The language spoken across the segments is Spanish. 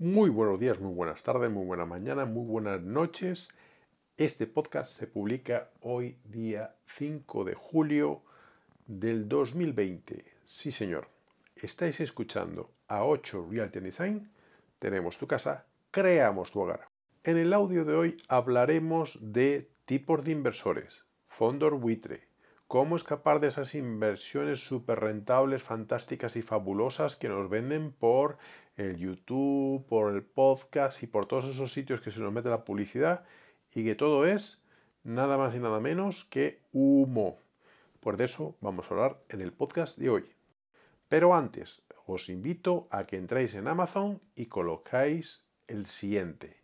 Muy buenos días, muy buenas tardes, muy buena mañana, muy buenas noches. Este podcast se publica hoy día 5 de julio del 2020. Sí, señor. Estáis escuchando a 8 Realty Design. Tenemos tu casa, creamos tu hogar. En el audio de hoy hablaremos de tipos de inversores, fondos buitre, cómo escapar de esas inversiones súper rentables, fantásticas y fabulosas que nos venden por el YouTube, por el podcast y por todos esos sitios que se nos mete la publicidad y que todo es nada más y nada menos que humo. Pues eso vamos a hablar en el podcast de hoy. Pero antes, os invito a que entréis en Amazon y colocáis el siguiente.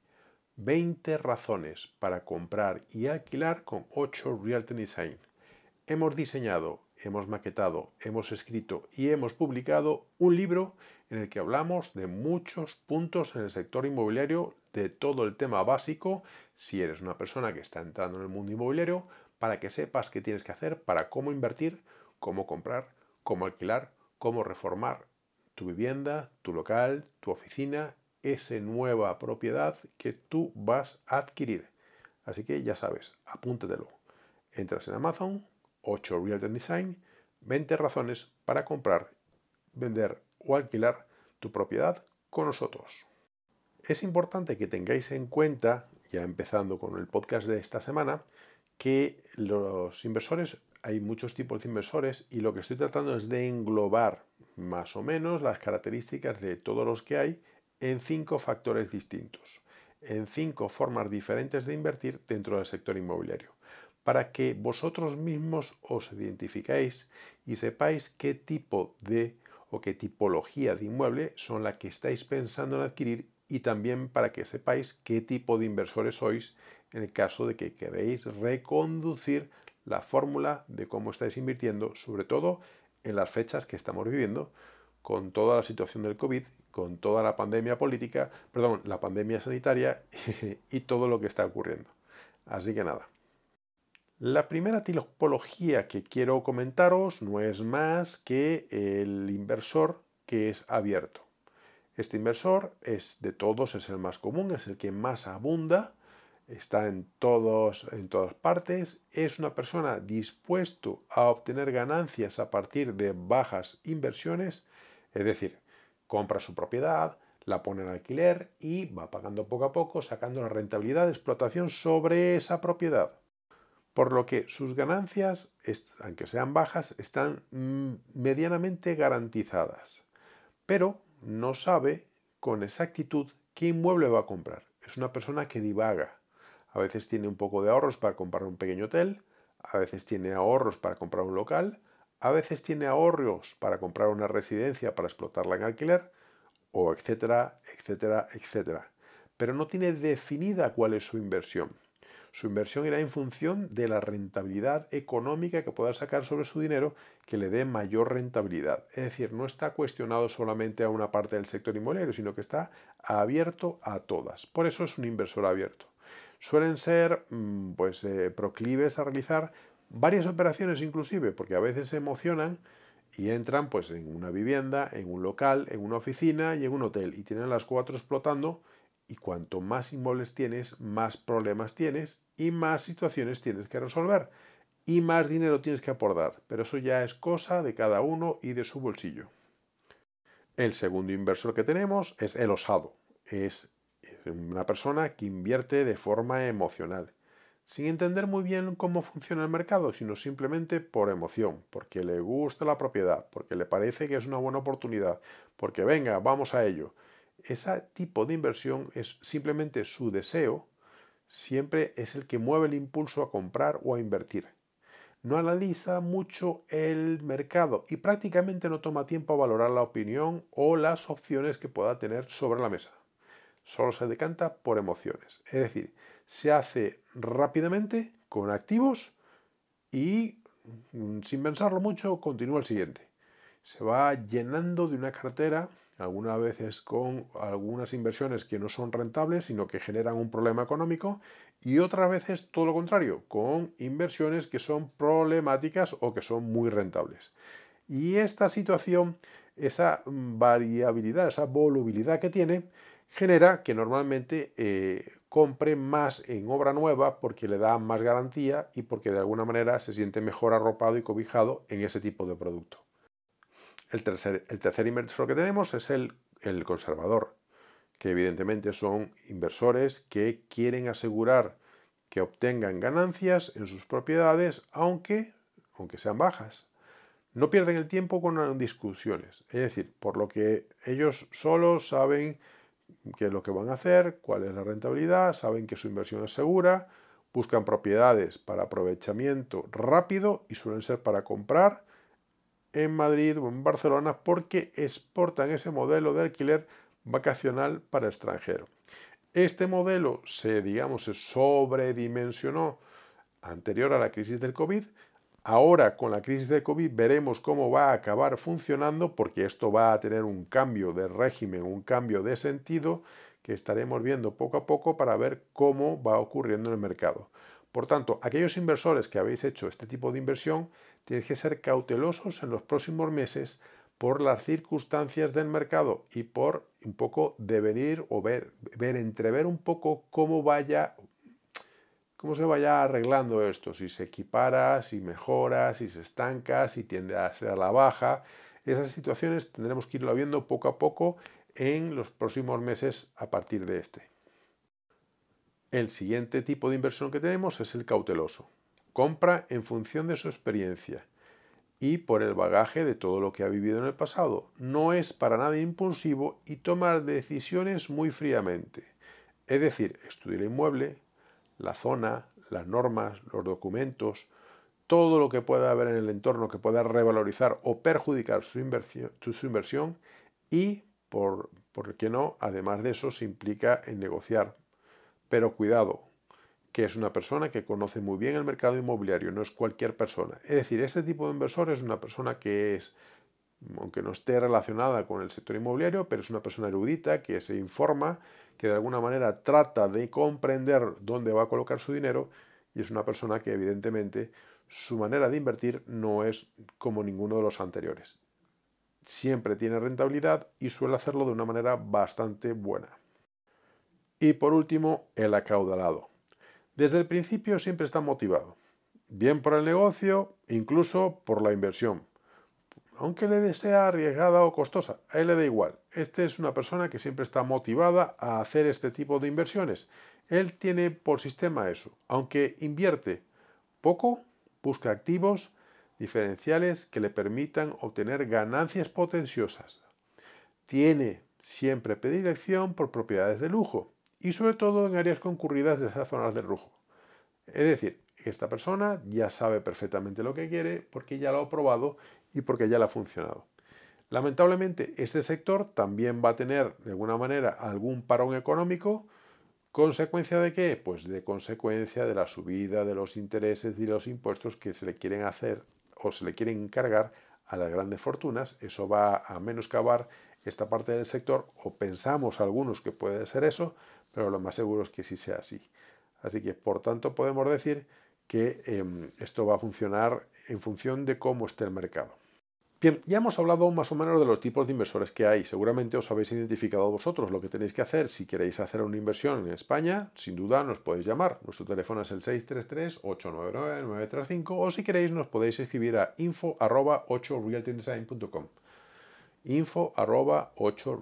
20 razones para comprar y alquilar con 8 Realty Design. Hemos diseñado hemos maquetado, hemos escrito y hemos publicado un libro en el que hablamos de muchos puntos en el sector inmobiliario, de todo el tema básico, si eres una persona que está entrando en el mundo inmobiliario, para que sepas qué tienes que hacer para cómo invertir, cómo comprar, cómo alquilar, cómo reformar tu vivienda, tu local, tu oficina, esa nueva propiedad que tú vas a adquirir. Así que ya sabes, apúntatelo. Entras en Amazon, 8 Real Design, 20 razones para comprar, vender o alquilar tu propiedad con nosotros. Es importante que tengáis en cuenta, ya empezando con el podcast de esta semana, que los inversores, hay muchos tipos de inversores y lo que estoy tratando es de englobar más o menos las características de todos los que hay en cinco factores distintos, en cinco formas diferentes de invertir dentro del sector inmobiliario para que vosotros mismos os identificáis y sepáis qué tipo de o qué tipología de inmueble son la que estáis pensando en adquirir y también para que sepáis qué tipo de inversores sois en el caso de que queréis reconducir la fórmula de cómo estáis invirtiendo, sobre todo en las fechas que estamos viviendo, con toda la situación del COVID, con toda la pandemia política, perdón, la pandemia sanitaria y todo lo que está ocurriendo. Así que nada, la primera tipología que quiero comentaros no es más que el inversor que es abierto. Este inversor es de todos, es el más común, es el que más abunda, está en, todos, en todas partes, es una persona dispuesto a obtener ganancias a partir de bajas inversiones, es decir, compra su propiedad, la pone en alquiler y va pagando poco a poco, sacando la rentabilidad de explotación sobre esa propiedad por lo que sus ganancias, aunque sean bajas, están mm, medianamente garantizadas, pero no sabe con exactitud qué inmueble va a comprar. Es una persona que divaga. A veces tiene un poco de ahorros para comprar un pequeño hotel, a veces tiene ahorros para comprar un local, a veces tiene ahorros para comprar una residencia para explotarla en alquiler, o etcétera, etcétera, etcétera. Pero no tiene definida cuál es su inversión. Su inversión irá en función de la rentabilidad económica que pueda sacar sobre su dinero que le dé mayor rentabilidad. Es decir, no está cuestionado solamente a una parte del sector inmobiliario, sino que está abierto a todas. Por eso es un inversor abierto. Suelen ser mm, pues, eh, proclives a realizar varias operaciones inclusive, porque a veces se emocionan y entran pues, en una vivienda, en un local, en una oficina y en un hotel y tienen las cuatro explotando y cuanto más inmuebles tienes, más problemas tienes y más situaciones tienes que resolver y más dinero tienes que aportar. Pero eso ya es cosa de cada uno y de su bolsillo. El segundo inversor que tenemos es el osado. Es una persona que invierte de forma emocional, sin entender muy bien cómo funciona el mercado, sino simplemente por emoción, porque le gusta la propiedad, porque le parece que es una buena oportunidad, porque venga, vamos a ello ese tipo de inversión es simplemente su deseo, siempre es el que mueve el impulso a comprar o a invertir. No analiza mucho el mercado y prácticamente no toma tiempo a valorar la opinión o las opciones que pueda tener sobre la mesa. Solo se decanta por emociones. Es decir, se hace rápidamente con activos y mm, sin pensarlo mucho continúa el siguiente. Se va llenando de una cartera algunas veces con algunas inversiones que no son rentables, sino que generan un problema económico, y otras veces todo lo contrario, con inversiones que son problemáticas o que son muy rentables. Y esta situación, esa variabilidad, esa volubilidad que tiene, genera que normalmente eh, compre más en obra nueva porque le da más garantía y porque de alguna manera se siente mejor arropado y cobijado en ese tipo de producto. El tercer, inversor que tenemos es el, el conservador, que evidentemente son inversores que quieren asegurar que obtengan ganancias en sus propiedades, aunque, aunque sean bajas. No pierden el tiempo con discusiones, es decir, por lo que ellos solos saben qué es lo que van a hacer, cuál es la rentabilidad, saben que su inversión es segura, buscan propiedades para aprovechamiento rápido y suelen ser para comprar en Madrid o en Barcelona porque exportan ese modelo de alquiler vacacional para extranjero. Este modelo se, digamos, se sobredimensionó anterior a la crisis del COVID Ahora, con la crisis de COVID, veremos cómo va a acabar funcionando, porque esto va a tener un cambio de régimen, un cambio de sentido, que estaremos viendo poco a poco para ver cómo va ocurriendo en el mercado. Por tanto, aquellos inversores que habéis hecho este tipo de inversión, tenéis que ser cautelosos en los próximos meses por las circunstancias del mercado y por un poco devenir o ver, ver entrever un poco cómo vaya cómo se vaya arreglando esto, si se equipara, si mejora, si se estanca, si tiende a ser a la baja. Esas situaciones tendremos que irlo viendo poco a poco en los próximos meses a partir de este. El siguiente tipo de inversión que tenemos es el cauteloso. Compra en función de su experiencia y por el bagaje de todo lo que ha vivido en el pasado. No es para nada impulsivo y toma decisiones muy fríamente. Es decir, estudia el inmueble, la zona, las normas, los documentos, todo lo que pueda haber en el entorno que pueda revalorizar o perjudicar su inversión, y, por, por qué no, además de eso, se implica en negociar. Pero cuidado, que es una persona que conoce muy bien el mercado inmobiliario, no es cualquier persona. Es decir, este tipo de inversor es una persona que es, aunque no esté relacionada con el sector inmobiliario, pero es una persona erudita que se informa, que de alguna manera trata de comprender dónde va a colocar su dinero y es una persona que evidentemente su manera de invertir no es como ninguno de los anteriores. Siempre tiene rentabilidad y suele hacerlo de una manera bastante buena. Y por último, el acaudalado. Desde el principio siempre está motivado, bien por el negocio, incluso por la inversión, aunque le desea arriesgada o costosa, a él le da igual. Este es una persona que siempre está motivada a hacer este tipo de inversiones. Él tiene por sistema eso. Aunque invierte poco, busca activos diferenciales que le permitan obtener ganancias potenciosas. Tiene siempre predilección por propiedades de lujo y sobre todo en áreas concurridas de esas zonas de lujo. Es decir, esta persona ya sabe perfectamente lo que quiere porque ya lo ha probado y porque ya le ha funcionado. Lamentablemente, este sector también va a tener de alguna manera algún parón económico. ¿Consecuencia de qué? Pues de consecuencia de la subida de los intereses y los impuestos que se le quieren hacer o se le quieren encargar a las grandes fortunas. Eso va a menoscabar esta parte del sector, o pensamos algunos que puede ser eso, pero lo más seguro es que sí sea así. Así que, por tanto, podemos decir que em, esto va a funcionar en función de cómo esté el mercado. Bien, ya hemos hablado más o menos de los tipos de inversores que hay. Seguramente os habéis identificado vosotros lo que tenéis que hacer si queréis hacer una inversión en España. Sin duda nos podéis llamar. Nuestro teléfono es el 633-899-935 o si queréis nos podéis escribir a info.8realtydesign.com info 8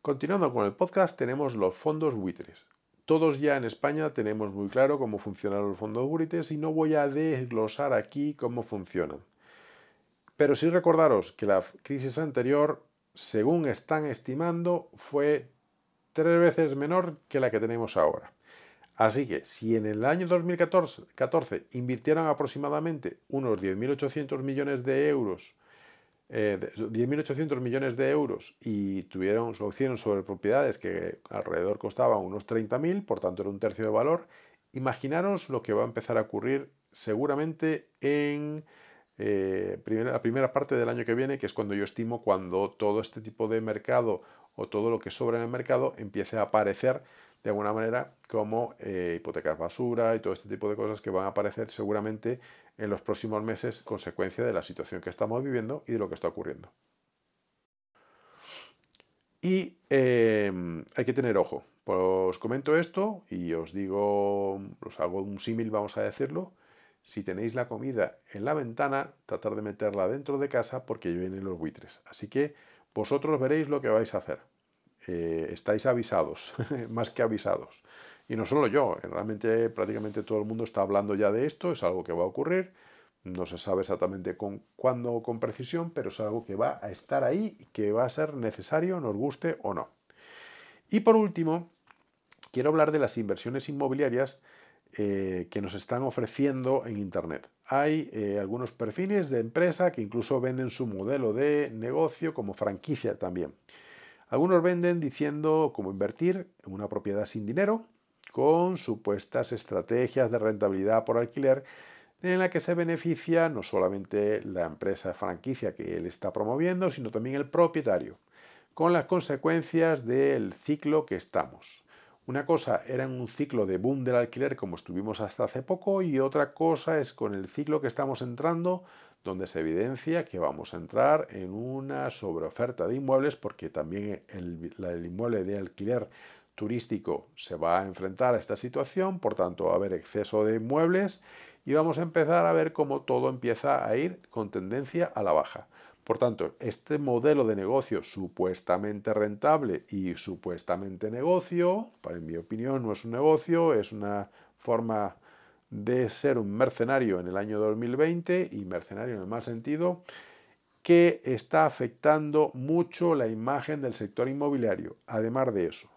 Continuando con el podcast tenemos los fondos buitres. Todos ya en España tenemos muy claro cómo funcionan los fondos buitres y no voy a desglosar aquí cómo funcionan. Pero sí recordaros que la crisis anterior, según están estimando, fue tres veces menor que la que tenemos ahora. Así que si en el año 2014 invirtieron aproximadamente unos 10.800 millones de euros, 10.800 eh, millones de euros y tuvieron, lo hicieron sobre propiedades que alrededor costaban unos 30.000, por tanto era un tercio de valor, imaginaros lo que va a empezar a ocurrir seguramente en eh, la primera parte del año que viene, que es cuando yo estimo cuando todo este tipo de mercado o todo lo que sobra en el mercado empiece a aparecer de alguna manera como eh, hipotecas basura y todo este tipo de cosas que van a aparecer seguramente en los próximos meses consecuencia de la situación que estamos viviendo y de lo que está ocurriendo. Y eh, hay que tener ojo. Pues os comento esto y os digo, os hago un símil, vamos a decirlo. Si tenéis la comida en la ventana, tratar de meterla dentro de casa porque vienen los buitres. Así que vosotros veréis lo que vais a hacer. Eh, estáis avisados, más que avisados. Y no solo yo, realmente prácticamente todo el mundo está hablando ya de esto, es algo que va a ocurrir. No se sabe exactamente con cuándo o con precisión, pero es algo que va a estar ahí que va a ser necesario, nos guste o no. Y por último, quiero hablar de las inversiones inmobiliarias eh, que nos están ofreciendo en Internet. Hay eh, algunos perfiles de empresa que incluso venden su modelo de negocio como franquicia también. Algunos venden diciendo cómo invertir en una propiedad sin dinero con supuestas estrategias de rentabilidad por alquiler en la que se beneficia no solamente la empresa franquicia que él está promoviendo, sino también el propietario, con las consecuencias del ciclo que estamos. Una cosa era en un ciclo de boom del alquiler como estuvimos hasta hace poco y otra cosa es con el ciclo que estamos entrando donde se evidencia que vamos a entrar en una sobreoferta de inmuebles porque también el, inmueble de alquiler turístico se va a enfrentar a esta situación, por tanto va a haber exceso de inmuebles y vamos a empezar a ver cómo todo empieza a ir con tendencia a la baja. Por tanto, este modelo de negocio supuestamente rentable y supuestamente negocio, en mi opinión no es un negocio, es una forma de ser un mercenario en el año 2020 y mercenario en el mal sentido, que está afectando mucho la imagen del sector inmobiliario, además de eso.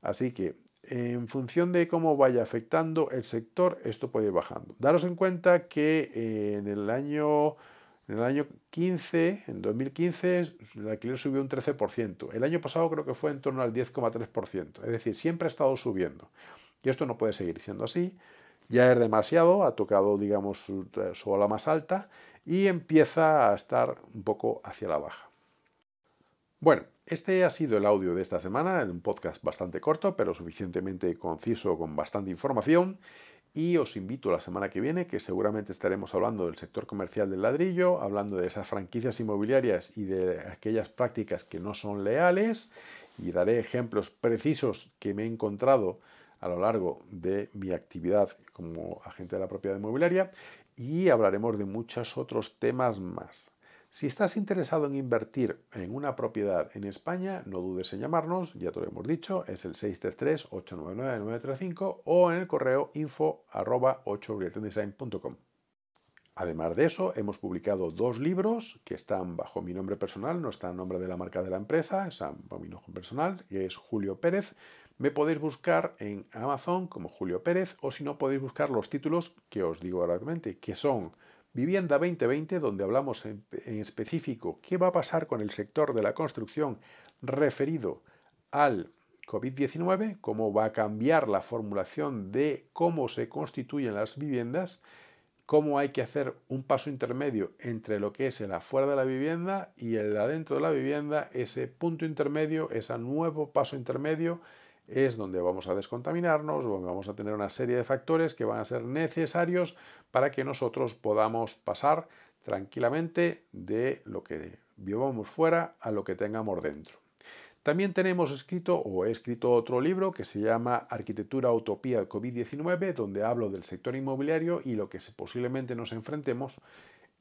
Así que en función de cómo vaya afectando el sector, esto puede ir bajando. Daros en cuenta que eh, en el año en el año 15, en 2015, el alquiler subió un 13%. El año pasado creo que fue en torno al 10,3%. Es decir, siempre ha estado subiendo. Y esto no puede seguir siendo así. Ya es demasiado, ha tocado, digamos, su, ola más alta y empieza a estar un poco hacia la baja. Bueno, este ha sido el audio de esta semana, en un podcast bastante corto, pero suficientemente conciso con bastante información. Y os invito la semana que viene, que seguramente estaremos hablando del sector comercial del ladrillo, hablando de esas franquicias inmobiliarias y de aquellas prácticas que no son leales. Y daré ejemplos precisos que me he encontrado a lo largo de mi actividad como agente de la propiedad inmobiliaria. Y hablaremos de muchos otros temas más. Si estás interesado en invertir en una propiedad en España, no dudes en llamarnos, ya te lo hemos dicho, es el 633-899-935 o en el correo info 8 Además de eso, hemos publicado dos libros que están bajo mi nombre personal, no está en nombre de la marca de la empresa, están bajo mi nombre personal, que es Julio Pérez. Me podéis buscar en Amazon como Julio Pérez o si no podéis buscar los títulos que os digo realmente, que son Vivienda 2020, donde hablamos en, específico qué va a pasar con el sector de la construcción referido al COVID-19, cómo va a cambiar la formulación de cómo se constituyen las viviendas, cómo hay que hacer un paso intermedio entre lo que es el afuera de la vivienda y el adentro de la vivienda, ese punto intermedio, ese nuevo paso intermedio es donde vamos a descontaminarnos, donde vamos a tener una serie de factores que van a ser necesarios para que nosotros podamos pasar tranquilamente de lo que vivamos fuera a lo que tengamos dentro. También tenemos escrito o he escrito otro libro que se llama Arquitectura Utopía COVID-19, donde hablo del sector inmobiliario y lo que posiblemente nos enfrentemos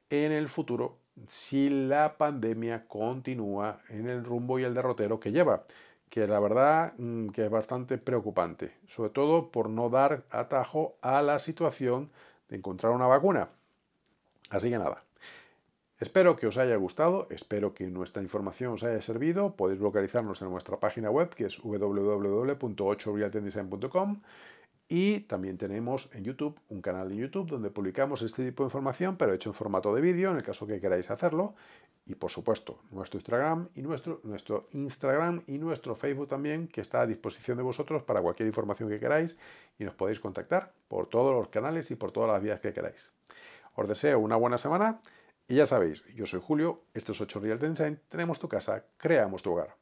en el futuro si la pandemia continúa en el rumbo y el derrotero que lleva que la verdad mm, que es bastante preocupante, sobre todo por no dar atajo a la situación de encontrar una vacuna. Así que nada, espero que os haya gustado, espero que nuestra información os haya servido, podéis localizarnos en nuestra página web que es www.8realtendesign.com y también tenemos en YouTube un canal de YouTube donde publicamos este tipo de información, pero hecho en formato de vídeo, en el caso que queráis hacerlo. Y por supuesto, nuestro Instagram y nuestro, nuestro Instagram y nuestro Facebook también, que está a disposición de vosotros para cualquier información que queráis y nos podéis contactar por todos los canales y por todas las vías que queráis. Os deseo una buena semana y ya sabéis, yo soy Julio, esto es 8 Real Design, tenemos tu casa, creamos tu hogar.